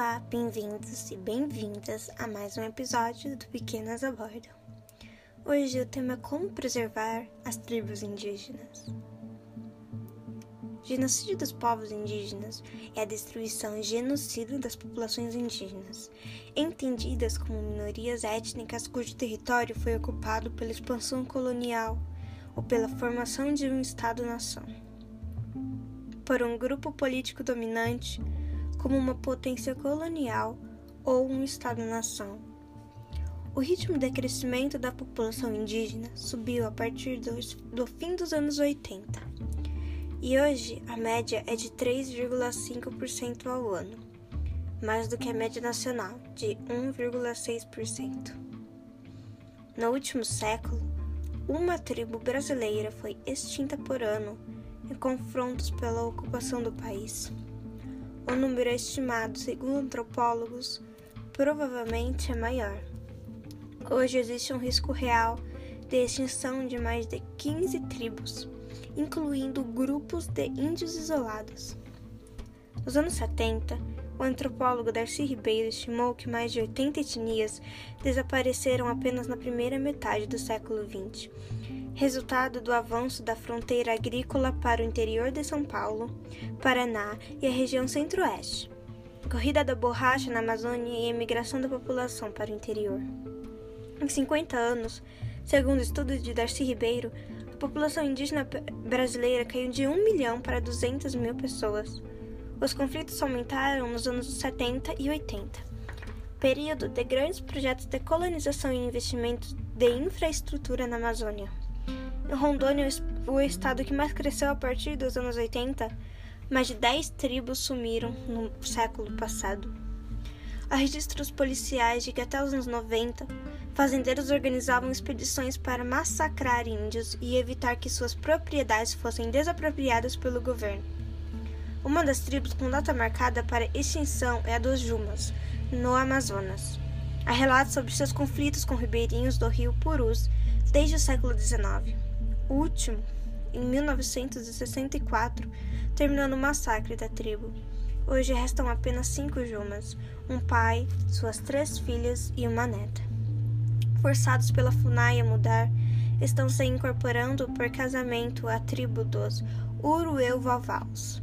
Olá, bem-vindos e bem-vindas a mais um episódio do Pequenas Abordam. Hoje o tema é como preservar as tribos indígenas. Genocídio dos povos indígenas é a destruição e genocídio das populações indígenas, entendidas como minorias étnicas cujo território foi ocupado pela expansão colonial ou pela formação de um Estado-nação, por um grupo político dominante como uma potência colonial ou um Estado-nação. O ritmo de crescimento da população indígena subiu a partir do, do fim dos anos 80 e hoje a média é de 3,5% ao ano, mais do que a média nacional, de 1,6%. No último século, uma tribo brasileira foi extinta por ano em confrontos pela ocupação do país. O número estimado, segundo antropólogos, provavelmente é maior. Hoje existe um risco real de extinção de mais de 15 tribos, incluindo grupos de índios isolados. Nos anos 70, o antropólogo Darcy Ribeiro estimou que mais de 80 etnias desapareceram apenas na primeira metade do século XX resultado do avanço da fronteira agrícola para o interior de São Paulo, Paraná e a região centro-oeste, corrida da borracha na Amazônia e a imigração da população para o interior. Em 50 anos, segundo estudos de Darcy Ribeiro, a população indígena brasileira caiu de 1 milhão para 200 mil pessoas. Os conflitos aumentaram nos anos 70 e 80, período de grandes projetos de colonização e investimentos de infraestrutura na Amazônia. Rondônia, o estado que mais cresceu a partir dos anos 80, mais de 10 tribos sumiram no século passado. Há registros policiais de que até os anos 90, fazendeiros organizavam expedições para massacrar índios e evitar que suas propriedades fossem desapropriadas pelo governo. Uma das tribos com data marcada para extinção é a dos Jumas, no Amazonas. Há relatos sobre seus conflitos com ribeirinhos do rio Purus desde o século XIX. O último, em 1964, terminou no massacre da tribo. Hoje restam apenas cinco Jumas, um pai, suas três filhas e uma neta. Forçados pela FUNAI a mudar, estão se incorporando por casamento à tribo dos Urueu-Vavaus.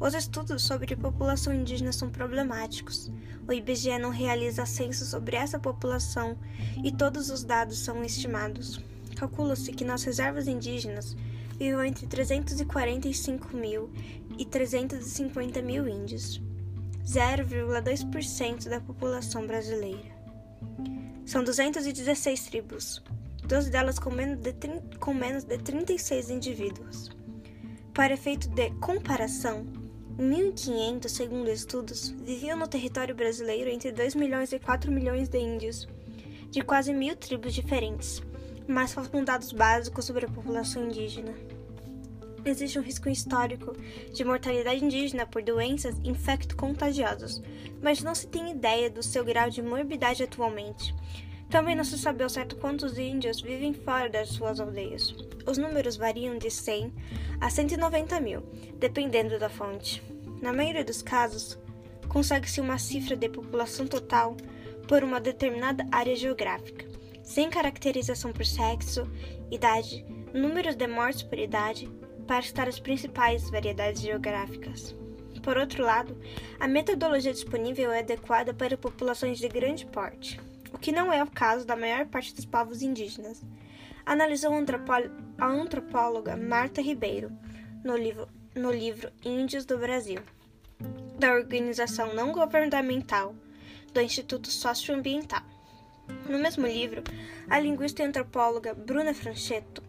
Os estudos sobre população indígena são problemáticos. O IBGE não realiza censo sobre essa população e todos os dados são estimados. Calcula-se que nas reservas indígenas vivem entre 345 mil e 350 mil índios, 0,2% da população brasileira. São 216 tribos, 12 delas com menos, de, com menos de 36 indivíduos. Para efeito de comparação, 1.500, segundo estudos, viviam no território brasileiro entre 2 milhões e 4 milhões de índios, de quase mil tribos diferentes, mas faltam dados básicos sobre a população indígena. Existe um risco histórico de mortalidade indígena por doenças infecto-contagiosas, mas não se tem ideia do seu grau de morbidade atualmente. Também não se sabe ao certo quantos índios vivem fora das suas aldeias. Os números variam de 100 a 190 mil, dependendo da fonte. Na maioria dos casos, consegue-se uma cifra de população total por uma determinada área geográfica sem caracterização por sexo, idade, números de mortes por idade, para citar as principais variedades geográficas. Por outro lado, a metodologia disponível é adequada para populações de grande porte, o que não é o caso da maior parte dos povos indígenas, analisou a antropóloga Marta Ribeiro no livro, no livro Índios do Brasil, da organização não governamental do Instituto Socioambiental. No mesmo livro, a linguista e antropóloga Bruna Franchetto,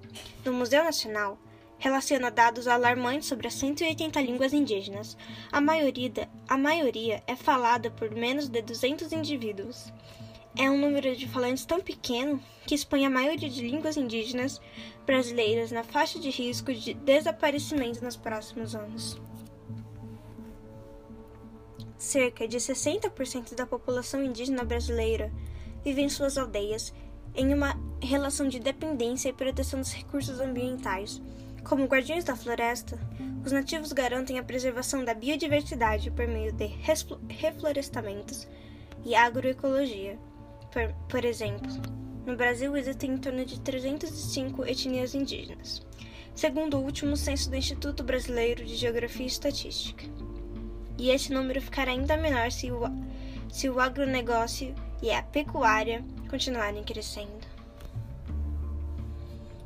do Museu Nacional, relaciona dados alarmantes sobre as 180 línguas indígenas. A maioria, a maioria é falada por menos de 200 indivíduos. É um número de falantes tão pequeno que expõe a maioria de línguas indígenas brasileiras na faixa de risco de desaparecimento nos próximos anos. Cerca de 60% da população indígena brasileira vivem em suas aldeias em uma relação de dependência e proteção dos recursos ambientais, Como guardiões da floresta, os nativos garantem a preservação da biodiversidade por meio de reflorestamentos e agroecologia. Por, por exemplo, no Brasil existem em torno de 305 etnias indígenas, segundo o último censo do Instituto Brasileiro de Geografia e Estatística. E este número ficará ainda menor se o, se o agronegócio e a pecuária continuarem crescendo.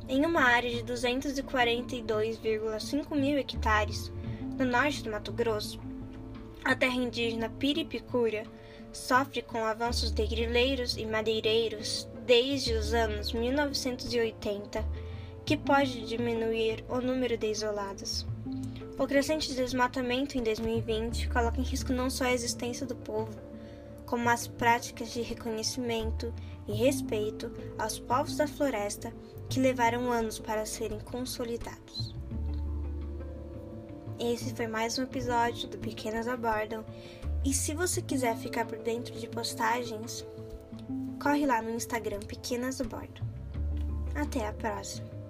Em uma área de 242,5 mil hectares, no norte do Mato Grosso, a terra indígena Piripicura sofre com avanços de grileiros e madeireiros desde os anos 1980, que pode diminuir o número de isolados. O crescente desmatamento em 2020 coloca em risco não só a existência do povo, como as práticas de reconhecimento e respeito aos povos da floresta que levaram anos para serem consolidados. Esse foi mais um episódio do Pequenas Abordam. E se você quiser ficar por dentro de postagens, corre lá no Instagram Pequenas Abordam. Até a próxima!